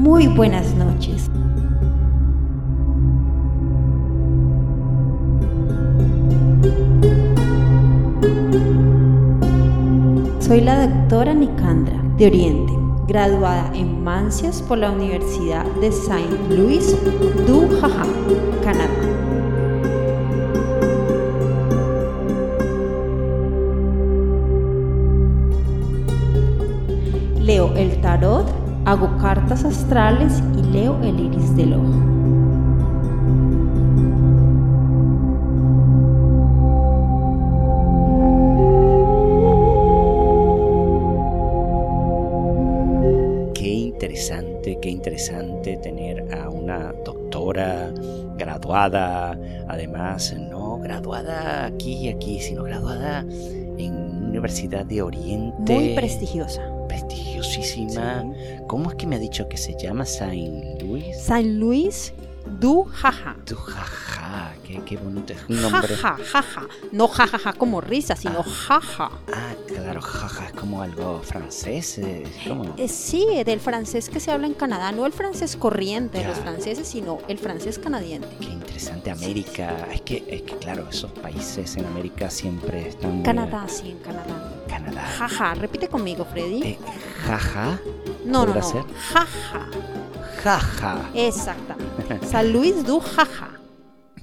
Muy buenas noches. Soy la doctora Nicandra de Oriente, graduada en Mancias por la Universidad de Saint Louis du Jaja, Canadá. Leo el tarot, hago cartas astrales y leo el iris del ojo. Qué interesante, qué interesante tener a una doctora graduada, además no graduada aquí y aquí, sino graduada en Universidad de Oriente. Muy prestigiosa. Prestigiosísima. ¿Cómo es que me ha dicho que se llama Saint Louis? Saint Louis du Jaja. Du jaja, qué, qué bonito es un nombre. Jaja, jaja. No jajaja como risa, sino jaja. Ah, claro, jaja, es como algo francés. eh, ¿cómo? Eh, sí, del francés que se habla en Canadá, no el francés corriente de los franceses, sino el francés canadiense. Qué interesante América. Es que, es que claro, esos países en América siempre están. muy- Canadá, sí, en Canadá. Canadá. Jaja, repite conmigo, Freddy. Eh, jaja. no, no, ¿podrá no. Jaja. Jaja. Exactamente. San Luis du Jaja.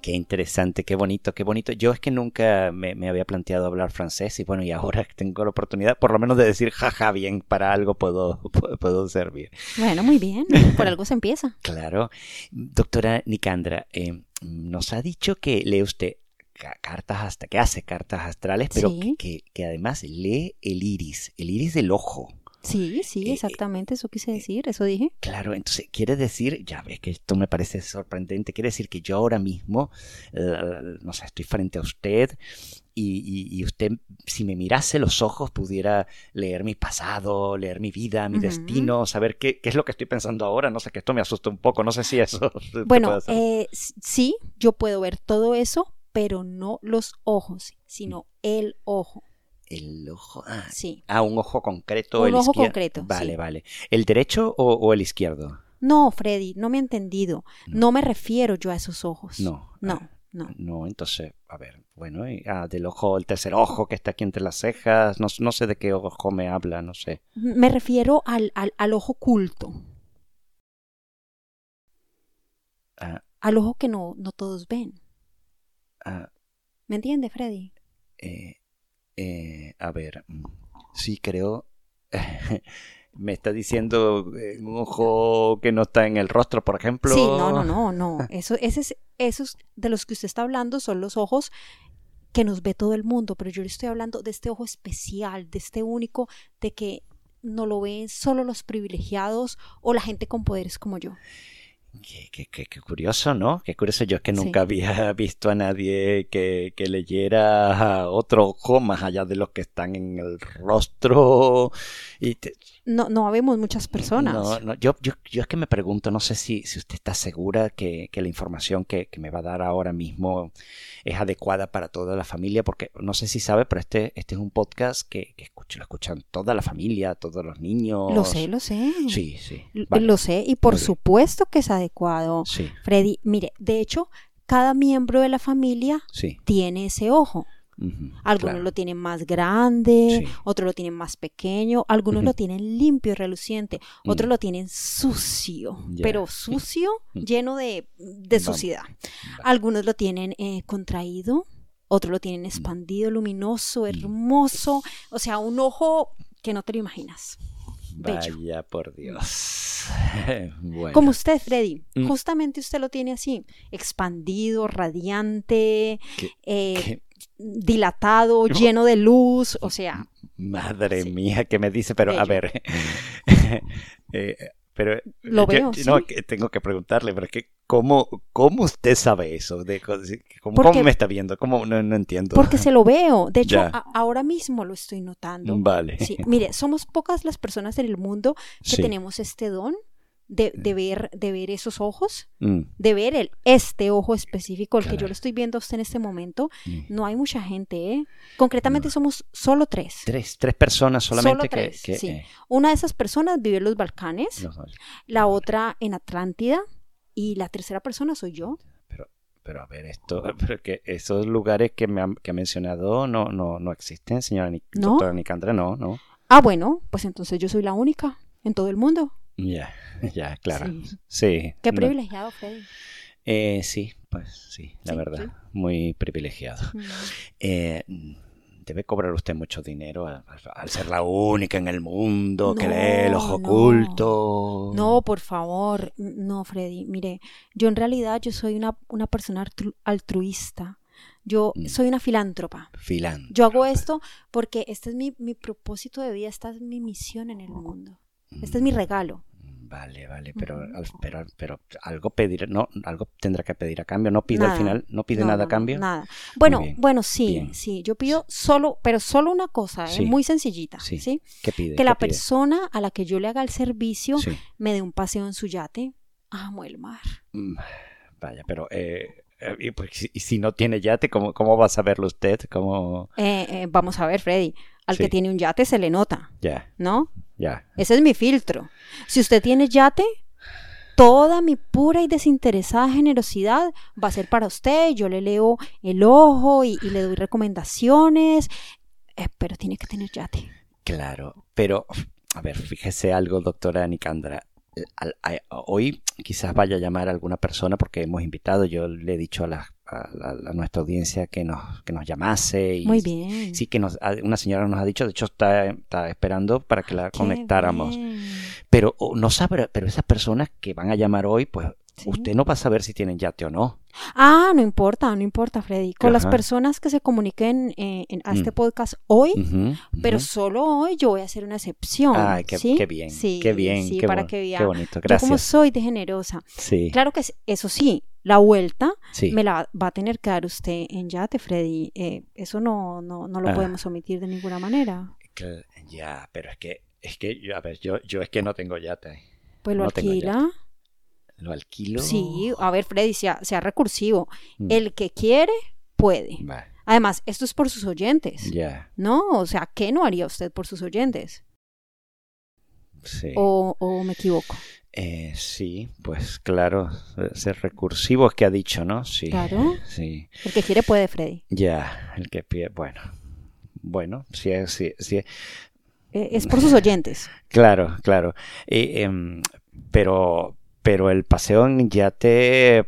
Qué interesante, qué bonito, qué bonito. Yo es que nunca me, me había planteado hablar francés y bueno, y ahora que tengo la oportunidad, por lo menos de decir jaja bien, para algo puedo, puedo, servir. Bueno, muy bien. Por algo se empieza. Claro. Doctora Nicandra, eh, nos ha dicho que lee usted ca- cartas hasta que hace cartas astrales, pero Sí. que, que además lee el iris, el iris del ojo. Sí, sí, Eh, exactamente, eso quise decir, eso dije. Claro, entonces quiere decir, ya ves que esto me parece sorprendente, quiere decir que yo ahora mismo, eh, no sé, estoy frente a usted y, y- y usted, si me mirase los ojos, pudiera leer mi pasado, leer mi vida, mi destino, saber qué, qué es lo que estoy pensando ahora. No sé, que esto me asusta un poco, no sé si eso... se Bueno, eh, sí, yo puedo ver todo eso, pero no los ojos, sino el ojo. El ojo... Ah, Sí. ah, un ojo concreto. Un el ojo concreto, Vale, sí. vale. ¿El derecho o, o el izquierdo? No, Freddy, no me ha entendido. No me refiero yo a esos ojos. No. No, Ah, no. No, entonces, a ver, bueno, y- ah, del ojo, el tercer ojo que está aquí entre las cejas, no, no sé de qué ojo me habla, no sé. Me refiero al, al, al ojo culto, Ah, al ojo que no, no todos ven. ah, ¿Me entiende, Freddy? eh, eh, a ver, mm, sí creo, me está diciendo eh, un ojo que no está en el rostro, por ejemplo. Sí, no, no, no, no. Eso, ese es- esos de los que usted está hablando son los ojos que nos ve todo el mundo, pero yo le estoy hablando de este ojo especial, de este único, de que no lo ven solo los privilegiados o la gente con poderes como yo. Qué, qué- qué- qué curioso, ¿no? Qué curioso, yo es que Sí. nunca había visto a nadie que, que leyera otro ojo más allá de los que están en el rostro. Y te- No, no habemos muchas personas. No, no, yo, yo, yo es que me pregunto, no sé si, si usted está segura que, que la información que, que me va a dar ahora mismo es adecuada para toda la familia, porque no sé si sabe, pero este, este es un podcast que, que lo escuchan toda la familia, todos los niños. Lo sé, lo sé. Sí, sí. Vale, Lo sé y por Muy bien. supuesto que es adecuado. Sí, Freddy, mire, de hecho, cada miembro de la familia sí. tiene ese ojo. Algunos claro. lo tienen más grande, Sí. otros lo tienen más pequeño, algunos lo tienen limpio y reluciente, otros Mm. lo tienen sucio, pero sucio, lleno de, de suciedad. Vale. Algunos lo tienen eh, contraído, otros lo Mm. tienen expandido, luminoso, hermoso, o sea, un ojo que no te lo imaginas. bello. Vaya por Dios. bueno. Como usted, Freddy, Mm. justamente usted lo tiene así, expandido, radiante, ¿Qué- eh, qué- dilatado, lleno de luz, o sea, Madre Sí. mía, ¿qué me dice? Pero a ver, eh, pero Lo yo- veo, no, sí. que tengo que preguntarle, pero es que ¿cómo, cómo usted sabe eso? De, ¿cómo, Porque- cómo me está viendo? ¿Cómo? No, no entiendo. porque se lo veo. De hecho, a- ahora mismo lo estoy notando. Vale. Sí, mire, somos pocas las personas en el mundo que Sí. tenemos este don de, de ver, de ver esos ojos, Mm, de ver el, este ojo específico, el que yo le estoy viendo a usted en este momento. mm. No hay mucha gente, ¿eh? Concretamente somos solo tres. Tres, tres personas solamente Solo que... tres, que, sí. eh, Una de esas personas vive en los Balcanes, la otra en Atlántida y la tercera persona soy yo. Pero, pero a ver, esto, pero que esos lugares que me ha, que ha mencionado no, no, no existen, señora Nic- doctora Nicandra, no, no. Ah, bueno, pues entonces yo soy la única en todo el mundo. Ya, ya, claro. Sí. Sí. Qué no. privilegiado, Freddy. Eh, sí, pues sí, la Sí, verdad, sí. muy privilegiado. Mm. Eh, debe cobrar usted mucho dinero al, al ser la única en el mundo que lee el ojo No, oculto. No, por favor, no, Freddy. Mire, yo en realidad yo soy una, una persona altru- altruista. Yo Mm. soy una filántropa. Filán. Yo hago esto porque este es mi, mi propósito de vida, esta es mi misión en el mundo. Este es mi regalo. Vale, vale, pero, pero, pero algo pedir, no, algo tendrá que pedir a cambio. No pide Nada. al final, no pide No, nada a cambio. nada. Bueno, bien, bueno, sí, bien. sí. Yo pido solo, pero solo una cosa, ¿eh? Sí. muy sencillita, Sí. ¿sí? ¿Qué pide? Que ¿Qué la pide? persona a la que yo le haga el servicio Sí. me dé un paseo en su yate. Amo el mar. Mm, Vaya, pero eh, eh, y, pues, si- y si no tiene yate, ¿cómo, cómo va a saberlo usted? ¿Cómo? Eh, eh, vamos a ver, Freddy. Al que tiene un yate se le nota, Ya, ¿no? Ya. Ese es mi filtro. Si usted tiene yate, toda mi pura y desinteresada generosidad va a ser para usted. Yo le leo el ojo y, y le doy recomendaciones, eh, pero tiene que tener yate. Claro, pero a ver, fíjese algo, doctora Nicandra. Hoy quizás vaya a llamar a alguna persona porque hemos invitado, yo le he dicho a, la- a la- a nuestra audiencia que nos, que nos llamase y Muy bien. sí que nos, a- una señora nos ha dicho, de hecho está, está esperando para que la Qué conectáramos. bien. Pero oh, no sabe, pero esas personas que van a llamar hoy, pues Sí. usted no va a saber si tienen yate o no. Ah, no importa, no importa, Freddy. Con las personas que se comuniquen eh, en- a este Mm. podcast hoy, pero solo hoy yo voy a hacer una excepción. Ay, qué, ¿sí? qué bien, Sí, qué bien, sí, qué, para que vea. qué bonito, Yo como gracias. soy de generosa. Sí, Claro que es- eso sí, la vuelta sí. me la va a tener que dar usted en yate, Freddy. Eh, eso no, no, no lo Ah. podemos omitir de ninguna manera. Ya, pero es que, es que, a ver, yo, yo es que no tengo yate. Pues lo No alquila. Lo alquilo. Sí, a ver, Freddy, sea, sea recursivo. Mm. El que quiere, puede. Además, esto es por sus oyentes. ya, ¿No? O sea, ¿qué no haría usted por sus oyentes? sí. ¿O, o me equivoco? Eh, sí, pues claro, ser recursivo es que ha dicho, ¿no? Sí. Claro. Sí. El que quiere, puede, Freddy. Ya, el que pide, bueno. Bueno, sí, sí, sí. Eh, es por sus oyentes. Claro, claro. Em, pero, pero el paseo en yate,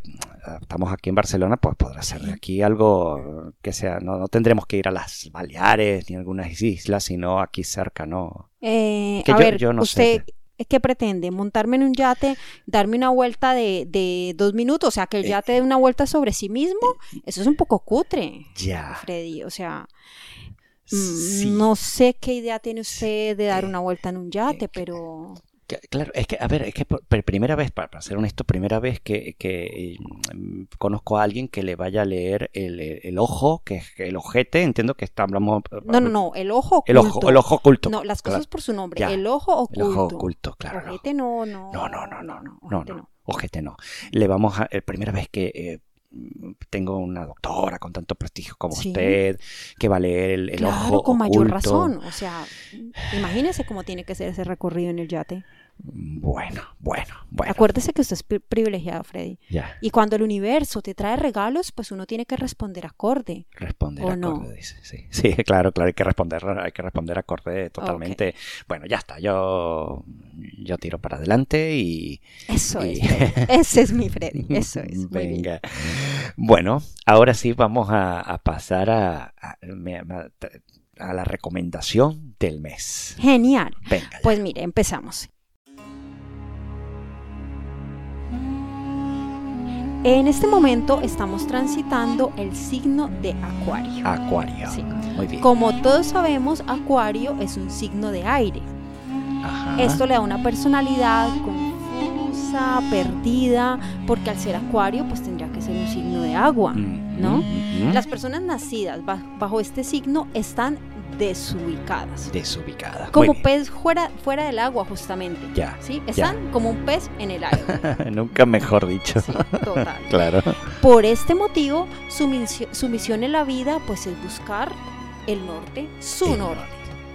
estamos aquí en Barcelona, pues podrá ser de aquí algo que sea, no, no tendremos que ir a las Baleares ni a algunas islas, sino aquí cerca, ¿no? Eh, Que a yo- ver, yo no ¿usted sé. qué pretende? ¿Montarme en un yate, darme una vuelta de, de dos minutos? O sea, que el Eh, yate dé una vuelta sobre sí mismo. Eso es un poco cutre, Ya. Freddy. O sea, mm, Sí. no sé qué idea tiene usted de dar Eh, una vuelta en un yate, eh, pero... Claro, es que, a ver, es que por, primera vez, para, ser honesto, primera vez que, que, mm, conozco a alguien que le vaya a leer el, el- el ojo, que es el ojete, entiendo que está, hablamos... No, no, no, el ojo El oculto. ojo, el ojo oculto. No, las claro. cosas por su nombre. Ya. El ojo oculto. El ojo oculto, claro. no. Ojete no, no. No, no, no, no, no, ojete no, ojete no. Le vamos a, eh, primera vez que eh, tengo una doctora con tanto prestigio como Sí. usted, que va a leer el, el Claro, ojo con mayor razón. O sea, imagínese cómo tiene que ser ese recorrido en el yate. Bueno, bueno, bueno. Acuérdese que usted es pri- privilegiado, Freddy. Ya, Y cuando el universo te trae regalos, pues uno tiene que responder acorde. responder ¿O acorde, no? dice. Sí, sí, claro, claro, hay que responder, hay que responder acorde totalmente. Bueno, ya está, yo, yo tiro para adelante y... Eso y- es. Ese es mi Freddy. Eso es. Venga. Bueno, ahora sí vamos a, a pasar a, a- a la recomendación del mes. Genial. Venga. Pues mire, empezamos. En este momento estamos transitando el signo de Acuario. Acuario. Sí. Muy bien. Como todos sabemos, Acuario es un signo de aire. Ajá. Esto le da una personalidad confusa, perdida, porque al ser Acuario, pues tendría que ser un signo de agua. Mm, ¿no? mm, mm. Las personas nacidas ba- bajo este signo están desubicadas. Desubicadas. Como pez fuera, fuera del agua, justamente. Ya, ¿Sí? ya. Están como un pez en el aire. Nunca mejor dicho. Sí, total. Claro. Por este motivo, su, misio- su misión en la vida, pues, es buscar el norte, su El norte.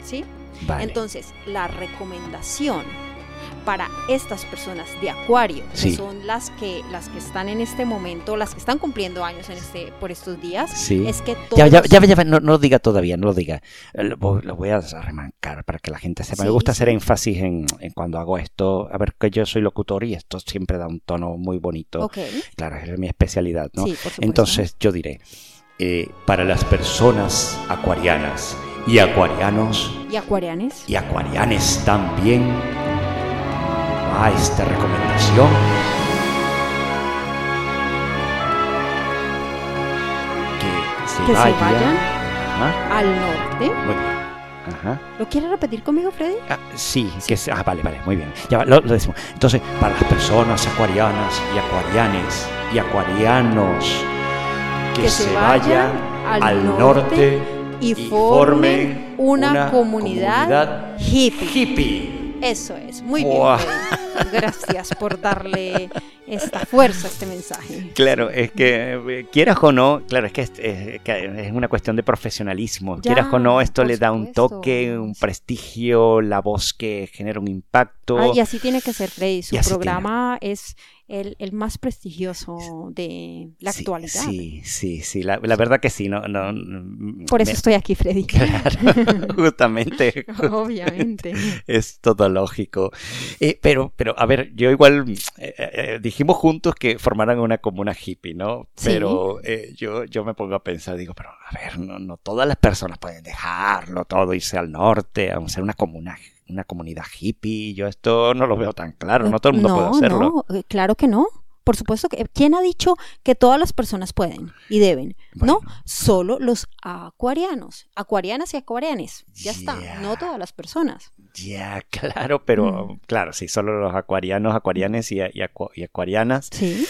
¿Sí? Vale. Entonces, la recomendación para estas personas de Acuario, Sí. que son las que las que están en este momento, las que están cumpliendo años en este por estos días, sí. es que Ya, ya, todos- ya, ya, no, no lo diga todavía, no lo diga. Eh, Lo, voy- lo voy a remarcar para que la gente sepa. Me Sí, gusta sí. hacer énfasis en, en cuando hago esto. A ver, que yo soy locutor y esto siempre da un tono muy bonito. Ok, Claro, es mi especialidad, ¿no? Entonces yo diré, eh, para las personas acuarianas y acuarianos y acuarianes, y acuarianes también, va esta recomendación. Que se que se vayan. Ajá, al norte. muy bien. Ajá. ¿Lo quiere repetir conmigo, Freddy? Ah, sí, que se- ah, vale, vale, muy bien. Ya va, lo, lo decimos. Entonces, para las personas acuarianas y acuarianes y acuarianos que, Que se, vayan vayan al, al norte, norte y, y formen una, una comunidad, comunidad hippie. hippie. Eso es, muy bien. Gracias por darle esta fuerza a este mensaje. Claro, es que eh, quieras o no, claro, es que es, es- que es una cuestión de profesionalismo. Ya, quieras o no, esto le da un toque, un prestigio, la voz que genera un impacto. Ah, y así tiene que ser, Freddy. Su programa es el, el más prestigioso de la Sí, actualidad. Sí, sí, sí, la, la verdad que sí, no, no, no, Por eso me- estoy aquí, Freddy. Claro, justamente. Obviamente. Es todo lógico. Eh, pero, pero, a ver, yo igual eh, eh, dijimos juntos que formaran una comuna hippie, ¿no? Sí. Pero eh, yo, yo me pongo a pensar, digo, pero a ver, no, no todas las personas pueden dejarlo todo, irse al norte, a ser una comuna, una comunidad hippie. Yo esto no lo veo tan claro, no todo el mundo no, puede hacerlo. No, eh, claro que no. Por supuesto que. ¿Quién ha dicho que todas las personas pueden y deben? No, solo los acuarianos. Acuarianas y acuarianes. Ya está. No todas las personas. Ya, claro, pero Mm. claro, sí, solo los acuarianos, acuarianes y, y acu- y acuarianas, Sí.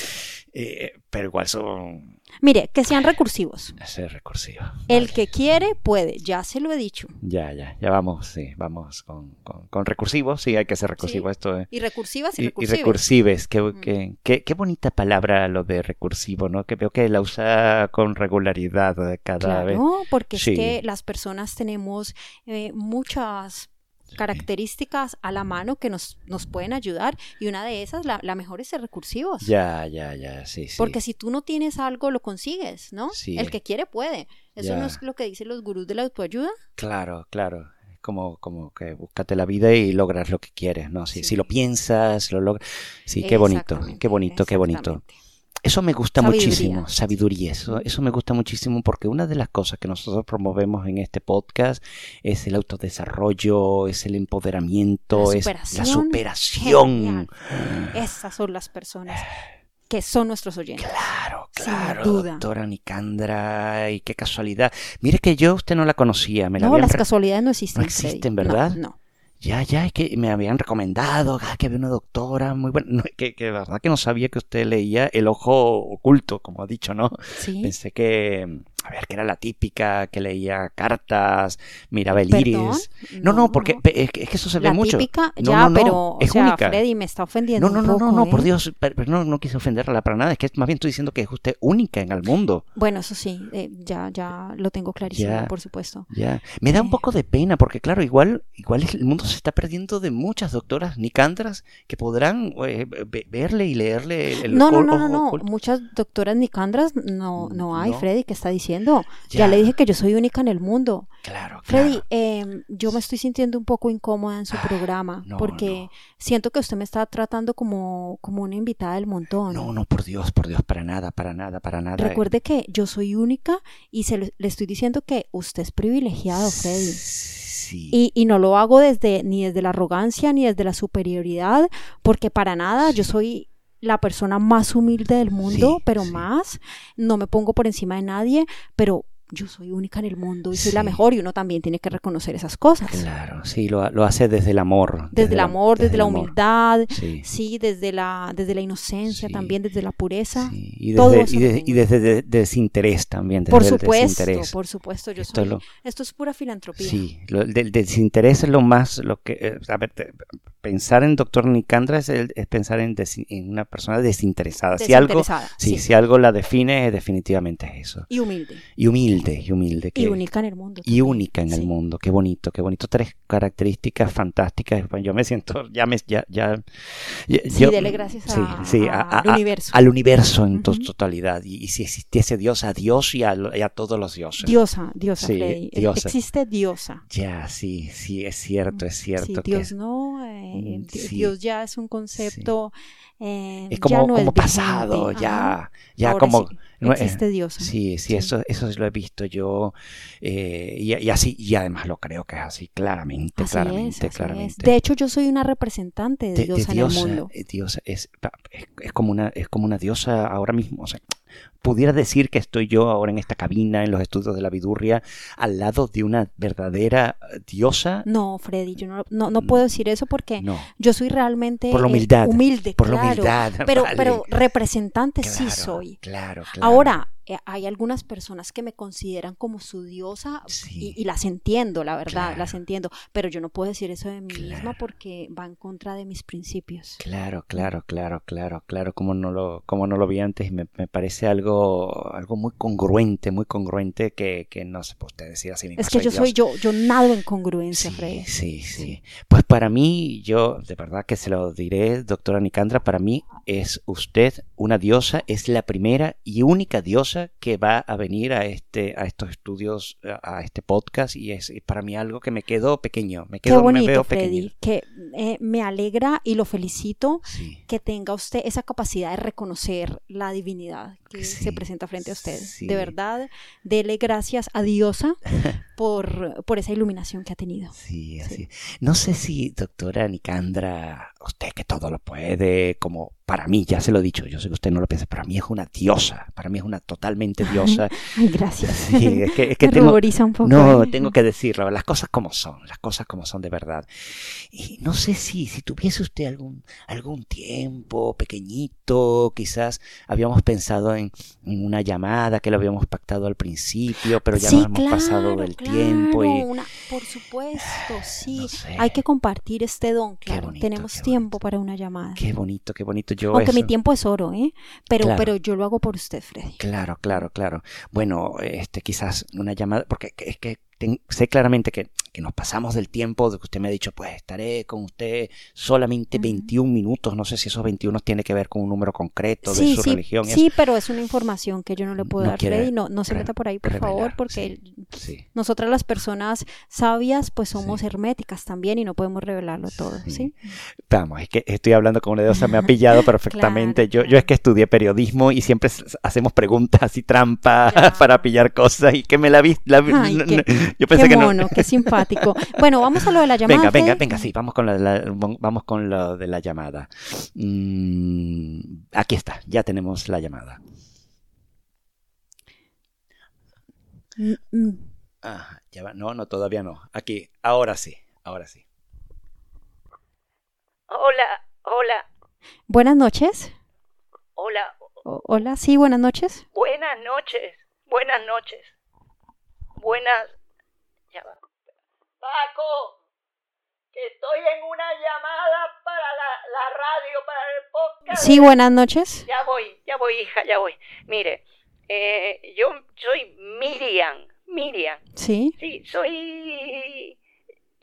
eh, pero igual son Mire, que sean recursivos. ese recursivo. El Vale. que quiere, puede. Ya se lo he dicho. Ya, ya, ya vamos, sí, vamos con, con, con recursivos, sí, hay que ser recursivo Sí. esto. eh. Y recursivas y, Y, y recursives. qué, Mm. qué, qué- qué bonita palabra lo de recursivo, ¿no? Que veo que la usa con regularidad eh, cada vez. Claro, porque Sí. es que las personas tenemos eh, muchas características a la mano que nos, nos pueden ayudar y una de esas, la, la mejor es ser recursivos. Ya, ya, ya, sí, sí. Porque si tú no tienes algo, lo consigues, ¿no? Sí. El que quiere puede. Eso Ya. no es lo que dicen los gurús de la autoayuda. Claro, claro. Es Como, como que búscate la vida y logras lo que quieres, ¿no? Si, Sí. si lo piensas, lo logras. Sí, qué bonito, qué bonito, qué bonito. Eso me gusta Sabiduría. muchísimo, sabiduría. Eso, eso me gusta muchísimo porque una de las cosas que nosotros promovemos en este podcast es el autodesarrollo, es el empoderamiento, La es la superación. Genial. Esas son las personas que son nuestros oyentes. Claro, claro, doctora Nicandra, y qué casualidad. Mire que yo usted no la conocía, me la No, las casualidades no existen. no existen. No, ¿verdad? No. Ya, ya, es que me habían recomendado ah, que había una doctora muy buena. No, que, que la verdad que no sabía que usted leía El Ojo Oculto, como ha dicho, ¿no? Sí. Pensé que, a ver, que era la típica que leía cartas, miraba el Perdón. iris. No, no, porque es que, es que eso se ve la mucho. típica, No, ya, no, no, pero, o es sea, única. Freddy me está ofendiendo No, no, un no, no, por ¿eh? Dios, pero, pero no, no quise ofenderla para nada. Es que más bien estoy diciendo que es usted única en el mundo. Bueno, eso sí, eh, ya, ya lo tengo clarísimo, Ya. por supuesto. Ya. Me da un Eh. poco de pena porque, claro, igual, igual el mundo se está perdiendo de muchas doctoras nicandras que podrán ve- verle y leerle el No, no, no, no, no. Muchas doctoras nicandras no, no hay. Freddy, ¿qué está diciendo? Ya. Ya. le dije que yo soy única en el mundo. Claro, Freddy, claro. eh, yo me estoy sintiendo un poco incómoda en su Ah, programa no, porque no. siento que usted me está tratando como, como una invitada del montón. No, no, por Dios, por Dios, para nada, para nada, para nada. Recuerde que yo soy única y se le, le estoy diciendo que usted es privilegiado, Freddy. Sí. Y, y no lo hago desde ni desde la arrogancia ni desde la superioridad, porque para nada yo soy la persona más humilde del mundo, Sí, pero sí. más, no me pongo por encima de nadie, pero yo soy única en el mundo y soy la mejor y uno también tiene que reconocer esas cosas. Claro, sí, lo, lo hace desde el amor. Desde, el amor, desde, la humildad, Sí. sí, desde la, desde la inocencia, Sí. también desde la pureza. Sí, Y todo desde, eso y, de- y desde de- desinterés también. Por supuesto, desinterés. por supuesto, yo Esto es lo- esto es pura filantropía. Sí, lo, el del desinterés es lo más, lo que, eh, a ver, te- pensar en doctor Nicandra es, el- es pensar en, una persona desinteresada. Si algo, Desinteresada, sí, sí. si algo la define, definitivamente es eso. Y humilde. Y humilde, y humilde. Y única en el mundo. y también. única en el mundo. Qué bonito, qué bonito. Tres características fantásticas. Yo me siento, ya me, ya, ya, ya- Sí, yo- dele gracias sí, a- sí, al universo. al universo en Ujú. totalidad. Y, y si existiese Dios, a Dios y a, y todos los dioses. Diosa, diosa, Sí, Freddy. E- diosa. Existe diosa. Ya, sí, sí, es cierto, es cierto. Que Dios no, eh, Mm. Dios ya es un concepto. Eh, es ya como, no como vigente. pasado, Ajá. ya, ya Ahora como... sí, no, existe diosa. Sí, sí, Sí. Eso, eso lo he visto yo eh, y, y así, y además lo creo que es así, claramente, Así claramente, es, así es. claramente. De hecho, yo soy una representante de, de, de diosa en diosa, el mundo. eh, diosa, es, es, es como una, es como una diosa ahora mismo. O sea, pudiera decir que estoy yo ahora en esta cabina, en los estudios de la vidurria, al lado de una verdadera eh, diosa. No, Freddy, yo no, no, no puedo decir eso porque No, yo soy realmente Por la eh, humildad, humilde, por la claro. humildad. Pero, vale. pero representante sí soy. Claro, claro. Ahora, hay algunas personas que me consideran como su diosa Sí. y, y las entiendo, la verdad, Claro. las entiendo, pero yo no puedo decir eso de mí misma porque va en contra de mis principios. Claro, claro, claro, claro, claro, como no lo, como no lo vi antes, me, me parece algo, algo muy congruente, muy congruente que, que no se puede usted decir así. Es que yo Dios. soy yo, yo nado en congruencia, Sí, Freddy. sí, sí. Pues para mí, yo de verdad que se lo diré, doctora Nicandra, para mí es usted una diosa, es la primera y única diosa que va a venir a este, a estos estudios, a este podcast y es para mí algo que me quedó pequeño, me Qué quedo, me veo Freddy, pequeño. que eh, me alegra y lo felicito Sí. que tenga usted esa capacidad de reconocer la divinidad que Sí, se presenta frente a usted. sí. De verdad, dele gracias a Diosa por, por esa iluminación que ha tenido. Sí, así. No sé si, doctora Nicandra, usted que todo lo puede, como para mí, ya se lo he dicho, yo sé que usted no lo piensa, para mí es una diosa, para mí es una totalmente diosa. Ay, gracias. Sí, es que, es que me tengo, un poco. no, tengo que decirlo, las cosas como son, las cosas como son de verdad. Y no sé si, si tuviese usted algún, algún tiempo pequeñito, quizás habíamos pensado en, en una llamada que lo habíamos pactado al principio, pero ya Sí, nos hemos claro, pasado del claro, tiempo y una- por supuesto, sí. no sé. Hay que compartir este don, claro. bonito, Tenemos tiempo para una llamada. Qué bonito, qué bonito. Yo Aunque mi tiempo es oro, ¿eh? Pero, Claro. pero yo lo hago por usted, Freddy. Claro, claro, claro. Bueno, este, quizás una llamada, porque es que ten- sé claramente que, que nos pasamos del tiempo de que usted me ha dicho, pues estaré con usted solamente Ujú. 21 minutos. No sé si esos 21 tiene que ver con un número concreto de su sí, religión. y sí, pero es una información que yo no le puedo No dar, Freddy. No, no se meta por ahí, por revelar, favor, porque sí. nosotras las personas sabias, pues somos herméticas también y no podemos revelarlo todo, Sí. ¿sí? Vamos, es que estoy hablando con una diosa, me ha pillado perfectamente. Claro, yo, yo es que estudié periodismo y siempre hacemos preguntas así trampa Claro. para pillar cosas y que me la vi. la vi- Ay, no- qué- no- yo pensé Qué que no. qué simpático. Bueno, vamos a lo de la llamada. Venga, venga, venga, sí, vamos con la, la- vamos con lo de la llamada. Mm, aquí está, ya tenemos la llamada. Mm, mm. Ah, ya va. No, no, todavía no. Aquí, ahora sí, ahora sí. Hola, hola, Buenas noches. hola, O- hola, sí, buenas noches. buenas noches, buenas noches, buenas... Paco, que estoy en una llamada para la, la radio, para el podcast. Sí, buenas noches. Ya voy, ya voy, hija, ya voy. Mire, eh, yo soy Miriam, Miriam. Sí. Sí, soy...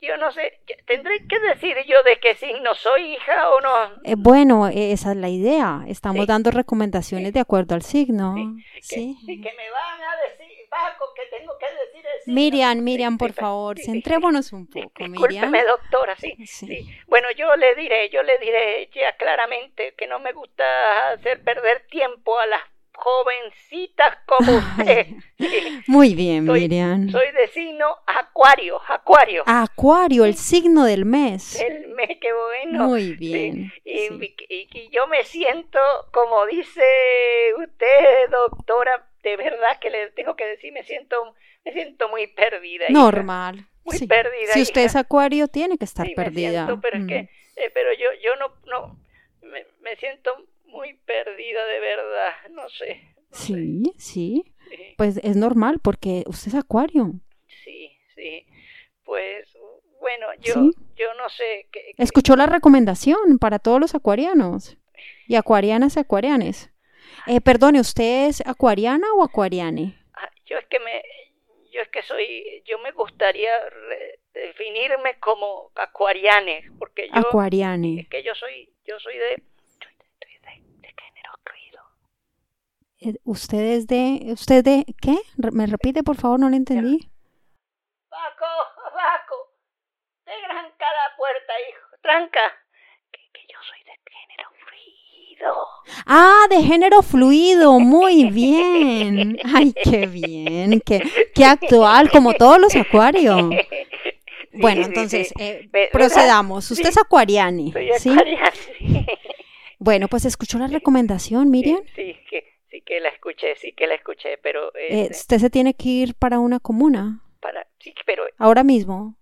Yo no sé, tendré que decir yo de qué signo soy, hija, o no. Eh, bueno, eh, esa es la idea. Estamos Sí. dando recomendaciones de acuerdo al signo. Sí. sí, que me van a decir, Paco, que tengo que decir el signo. Miriam, Miriam, por sí, favor, centrémonos un poco, Discúlpeme, Miriam. doctora, sí, Sí. sí. Bueno, yo le diré, yo le diré ya claramente que no me gusta hacer perder tiempo a las jovencitas como usted. Sí, Muy bien, Soy- Miriam. Soy de signo Acuario, Acuario. Acuario, el signo del mes. El mes que bueno. Muy Sí, bien. Y- y yo me siento, como dice usted, doctora, de verdad que le tengo que decir, me siento, me siento muy perdida. hija. Normal. Muy sí. perdida, Si usted es acuario, tiene que estar Sí, me perdida. siento, pero es que, eh, pero yo, yo no, no, me, me siento muy perdida de verdad, no sé. no sé. Sí, sí. Pues es normal porque usted es acuario. sí, sí. Pues, bueno, yo, yo no sé qué- Escuchó la recomendación para todos los acuarianos y acuarianas y acuarianes. Eh, perdone, ¿usted es acuariana o acuariane? Ah, yo es que me, yo es que soy, yo me gustaría definirme como acuariane, porque yo, Acuariane. es que yo soy, yo soy de, de, soy de- de género fluido. Eh, ¿Usted es de, usted de, qué? ¿Me repite, por favor? No le entendí. Paco, Paco, te tranca la puerta, hijo, tranca, que, que yo soy de género fluido. Ah, de género fluido, muy bien. Ay, qué bien, qué, qué actual, como todos los acuarios. Sí, Bueno, sí, entonces, sí. eh, procedamos. Usted es acuariane, Soy ¿sí? Bueno, pues escuchó la recomendación, Miriam. Sí, que, sí que la escuché, sí que la escuché, pero, Eh, este, usted se tiene que ir para una comuna, para, sí, pero, ahora mismo.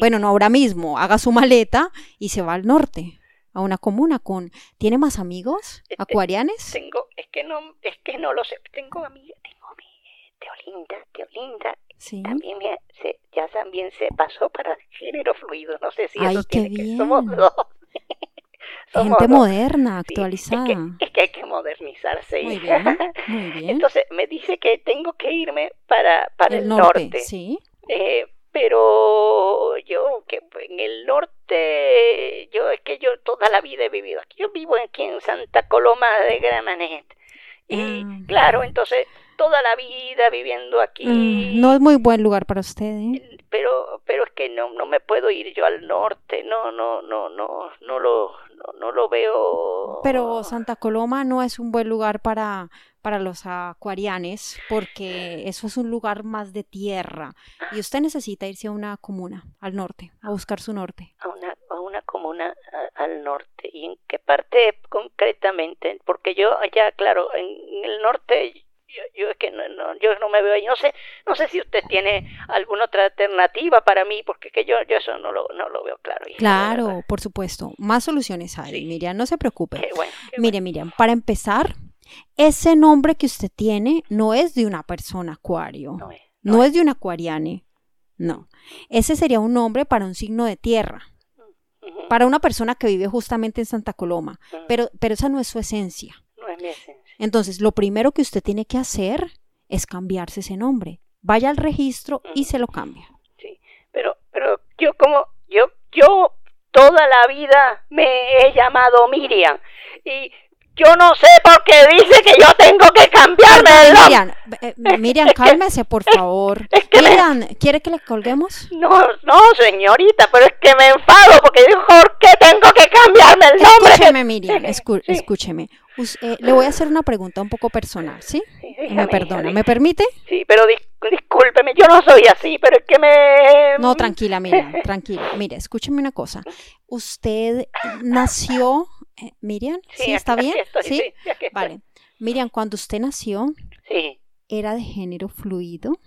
Bueno, no ahora mismo, haga su maleta y se va al norte, a una comuna con... ¿Tiene más amigos acuarianes? Tengo, es que no, es que no lo sé. Tengo amiga, tengo mi Teolinda, Teolinda, Sí. también se, ya también se pasó para género fluido. No sé si Ay, eso qué tiene que bien. somos dos. Somos Gente dos. moderna, Sí, actualizada. Es que, es que hay que modernizarse. Muy hija. bien, muy bien. Entonces me dice que tengo que irme para, para el, el norte. norte, sí. Eh, pero yo que en el norte, yo es que yo toda la vida he vivido aquí. Yo vivo aquí en Santa Coloma de Gramanet. Y Ah. claro, entonces toda la vida viviendo aquí. Mm, no es muy buen lugar para usted, ¿eh? Pero pero es que no no me puedo ir yo al norte. No no no no no lo no, no lo veo. Pero Santa Coloma no es un buen lugar para, para los acuarianes porque eso es un lugar más de tierra y usted necesita irse a una comuna, al norte, a buscar su norte. a una, a una comuna a- al norte. ¿Y en qué parte concretamente? Porque yo allá, claro, en, en el norte, yo, yo es que no, no- yo no me veo ahí. No sé, no sé si usted tiene alguna otra alternativa para mí, porque que yo, yo eso no lo, no lo veo claro. Claro, por supuesto, más soluciones hay, Sí. Miriam, no se preocupe. Qué bueno. qué Mire, Miriam, para empezar, ese nombre que usted tiene no es de una persona acuario. No es, no es de un acuariane, no. Ese sería un nombre para un signo de tierra. para una persona que vive justamente en Santa Coloma, ujú, pero, pero esa no es su esencia. no es mi esencia. Entonces, lo primero que usted tiene que hacer es cambiarse ese nombre. Vaya al registro y se lo cambia. Sí, pero, pero yo como, yo, yo toda la vida me he llamado Miriam y yo no sé por qué dice que yo tengo que cambiarme el nombre. Miriam, eh, Miriam, cálmese, por favor. Es que me- Miriam, ¿quiere que le colguemos? No, no, señorita, pero es que me enfado porque digo, ¿por qué tengo que cambiarme el nombre? Escúcheme, Miriam, escu- Sí. escúcheme. Us- eh, le voy a hacer una pregunta un poco personal, ¿sí? Sí, Me perdona, ¿me permite? Sí, pero dis- discúlpeme, yo no soy así, pero es que me... No, tranquila, Miriam, tranquila. Mire, escúcheme una cosa. Usted nació, eh, Miriam, ¿sí, está aquí bien? estoy, ¿Sí? sí. Vale. Miriam, cuando usted nació, Sí, ¿era de género fluido?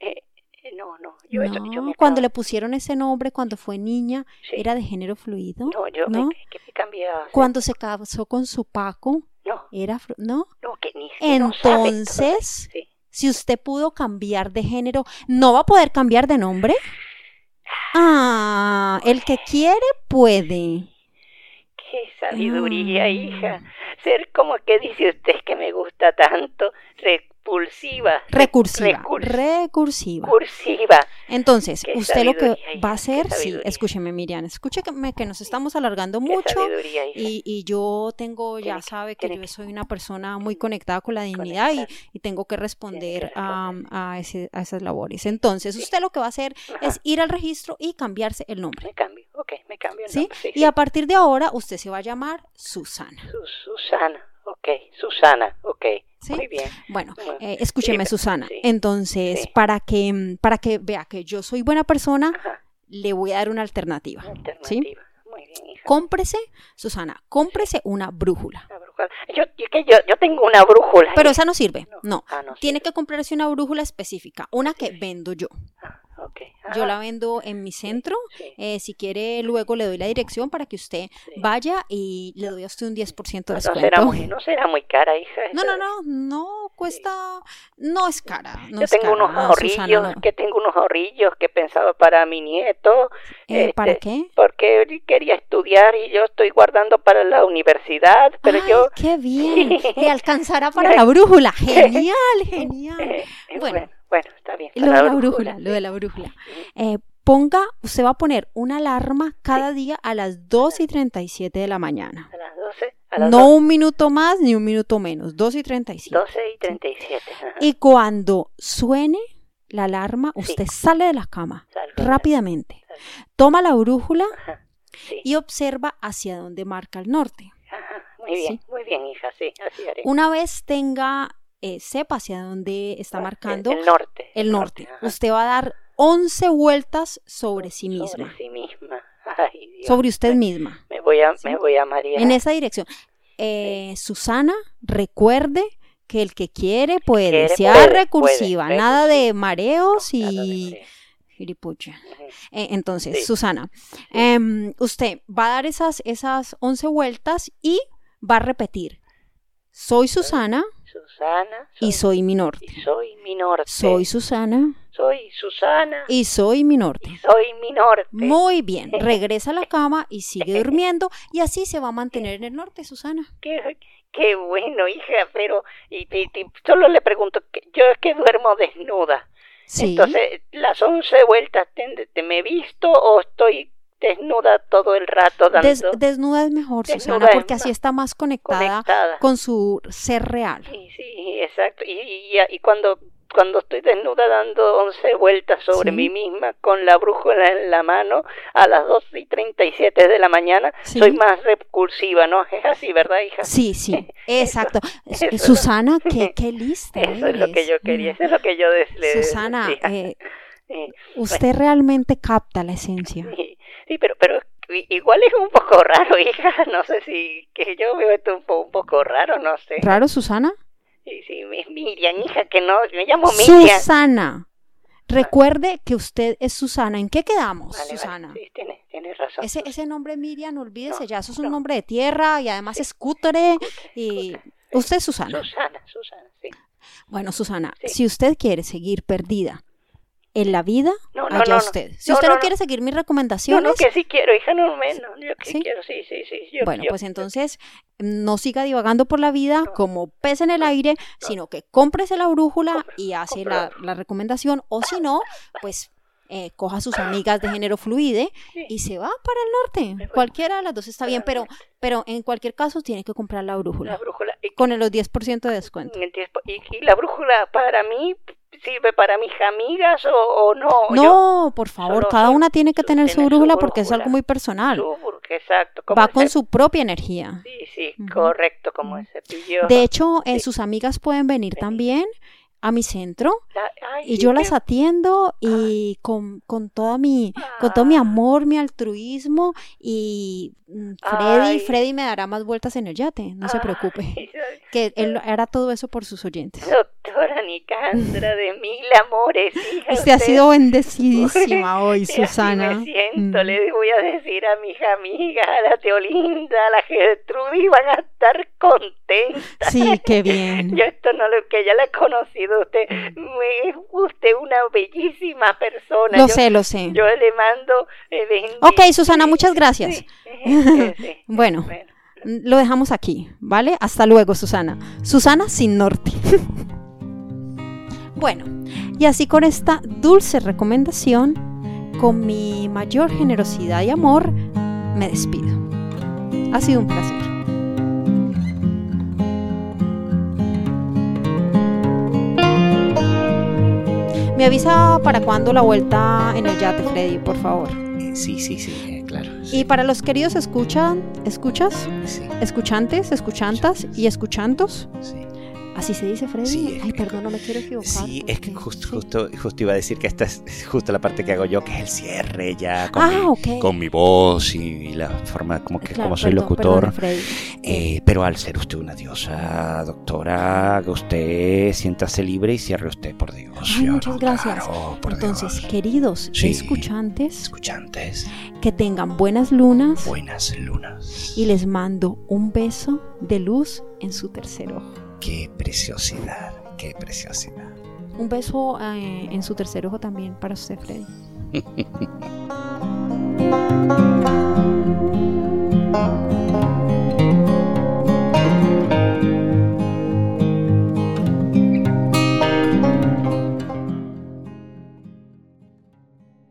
eh, eh, no, no, yo No, me cuando le pusieron ese nombre cuando fue niña, sí. ¿era de género fluido? No, yo ¿No? me, que me cambié a... Cuando se casó con su Paco, No, ¿era ¿no? no, que ni que no sabe todo. Entonces, si usted pudo cambiar de género, ¿no va a poder cambiar de nombre? Ah, el que quiere puede. Qué sabiduría, Ah. hija. Ser como que dice usted que me gusta tanto, repulsiva. Recursiva. recurs- Recursiva. Recursiva. Entonces, usted lo que va a hacer, sí, escúcheme, Miriam, escúcheme que nos estamos alargando mucho. Y, y yo tengo, ya Tiene sabe que yo soy una persona muy conectada con la dignidad y, y tengo que responder, a, responder. a ese- a esas labores. Entonces, Sí. usted lo que va a hacer Ajá. es ir al registro y cambiarse el nombre. Me cambio, ok, me cambio el ¿Sí? nombre. Sí, Y a partir de ahora, usted se va a llamar Susana. Su- Susana, ok, Susana, ok. ¿Sí? Muy bien. Bueno, eh, escúcheme, sí, Susana. sí, Entonces, para que para que vea que yo soy buena persona, Ajá, le voy a dar una alternativa. alternativa. Muy bien, hija. Cómprese, Susana, cómprese una brújula. Una brújula. Yo, yo, que yo, yo tengo una brújula. Pero esa no sirve, No. no. Ah, no Tiene sirve. que comprarse una brújula específica, una que vendo yo. Ah, Yo la vendo en mi centro. sí. Eh, si quiere, luego le doy la dirección para que usted Sí. vaya y le doy a usted un 10% de No será, descuento. muy, no será muy cara, hija. No, no, no, no cuesta, no es cara. No Yo es tengo cara, unos Susana, ahorrillos, no. que tengo unos ahorrillos que pensaba para mi nieto. Eh, ¿Para este, qué? Porque él quería estudiar y yo estoy guardando para la universidad, pero Ay, yo... qué bien. Le alcanzará para la brújula. Genial, genial. Bueno. Bueno, está bien. Lo de la brújula, lo de la brújula. Eh, ponga, usted va a poner una alarma cada día a las 2 y 37 de la mañana. A las 12, a las No un minuto más ni un minuto menos, 2 y 37. 12 y 37. ajá. Y cuando suene la alarma, Sí. usted sale de la cama Salgo. rápidamente, toma la brújula Ajá, Sí. y observa hacia dónde marca el norte. Ajá, muy bien, Sí. muy bien, hija, sí, así haré. Una vez tenga, eh, sepa hacia dónde está marcando El, el norte. el norte, usted va a dar 11 vueltas sobre sí misma, Sobre sí misma. Ay, Dios. sobre usted misma, Me voy a, Sí. me voy a marear. en esa dirección. Eh, Susana, recuerde que el que quiere puede, quiere, sea puede, recursiva, puede, nada de mareos de y mareo. giripucha. Eh, entonces, Sí. Susana, em, usted va a dar esas, esas 11 vueltas y va a repetir, soy Susana Susana. y soy- soy mi norte. y soy mi norte. Soy Susana Soy Susana. y soy mi norte. y soy mi norte. Muy bien, regresa a la cama y sigue durmiendo y así se va a mantener en el norte, Susana. Qué, qué bueno, hija, pero y, y- y solo le pregunto, que yo es que duermo desnuda. Sí. Entonces, las once vueltas, ¿te, te me he visto o estoy desnuda todo el rato dando Des- desnuda es mejor, Desnuda Susana, porque así está más conectada conectada? con su ser real. Sí, sí, exacto. Y, y, y cuando, cuando estoy desnuda dando once vueltas sobre Sí. mí misma con la brújula en la mano a las dos y treinta y siete de la mañana, Sí. soy más recursiva, ¿no? Es así, ¿verdad, hija? Sí, sí, exacto. eso Susana, qué, qué lista Eso es lo que yo quería, eso es lo que yo des- le Susana, eh, usted realmente capta la esencia. sí, sí, pero, pero igual es un poco raro, hija. No sé si que yo veo esto un, po- un poco raro, no sé. ¿Raro, Susana? Sí, sí, mi- Miriam, hija, que no, me llamo Miriam. Susana. Recuerde que usted es Susana. ¿En qué quedamos, Vale, vale, Susana? Sí, tienes, tienes razón. Ese, ese nombre Miriam, olvídese No, ya, eso es un no. nombre de tierra y además es cútere y usted es Susana. Susana, Susana, sí. Bueno, Susana, Sí. si usted quiere seguir perdida en la vida, No, no, allá no, no. usted. Si No, usted no, no, no. quiere seguir mis No, recomendaciones, no, que sí quiero, hija, no menos. Yo que ¿Sí? quiero, sí, sí, sí. Yo, bueno, yo- pues entonces no siga divagando por la vida No. como pez en el aire, sino que cómprese la brújula Compre- y hace la, recomendación, o si no, pues eh, coja a sus amigas de género fluide Sí. y se va para el norte. Cualquiera de las dos está bien, pero, pero en cualquier caso tiene que comprar la La brújula brújula. Y, con los 10% de descuento. y, y la brújula para mí sirve para mis amigas o, o no. Yo- No, por favor, cada una tiene que tener su brújula porque es algo muy personal. Su exacto. Va con su propia energía. Sí, sí, correcto, como el cepillo. De hecho, eh, sus amigas pueden venir también a mi centro La- ay, y yo las atiendo y con, con toda mi con todo mi Ah. amor, mi altruismo y mm, Freddy, Ay. Freddy me dará más vueltas en el yate, no se preocupe, que él hará todo eso por sus oyentes. Doctora Nicandra de mil amores, hija. Usted ha sido bendecidísima hoy, Susana. me siento, Mm. le voy a decir a mis amigas, a la Teolinda, a la Gertrudis, van a estar contentas. Sí, qué bien. Yo esto no lo que ya la he conocido, usted me, es usted una bellísima persona. Lo yo, sé, lo sé. Yo le mando eh, Ok, Susana, muchas gracias. Sí, sí, sí. Bueno. bueno. Lo dejamos aquí, ¿vale? Hasta luego, Susana. Susana sin norte. Bueno, y así con esta dulce recomendación, con mi mayor generosidad y amor, me despido. Ha sido un placer. Me avisa para cuándo la vuelta en el yate, Freddy, por favor. Eh, sí, sí, sí, eh, claro. Y para los queridos escuchan, escuchas, sí, escuchantes, escuchantas y escuchantos, sí. Así se dice, Freddy. Sí, es- Ay, perdón, no me quiero equivocar. Sí, es que porque- justo, justo, justo iba a decir que esta es justo la parte que hago yo, que es el cierre ya con, Ah, mi, ok. con mi voz y la forma como que Claro, como soy perdón, locutor. Freddy. Eh, pero al ser usted una diosa, doctora, haga usted siéntase libre y cierre usted, por Dios. Ay, yo muchas no, gracias. claro, Entonces, Dios. queridos Sí. escuchantes, escuchantes, que tengan buenas lunas buenas lunas. y les mando un beso de luz en su tercer ojo. Qué preciosidad, qué preciosidad. Un beso eh, en su tercer ojo también para usted, Freddy.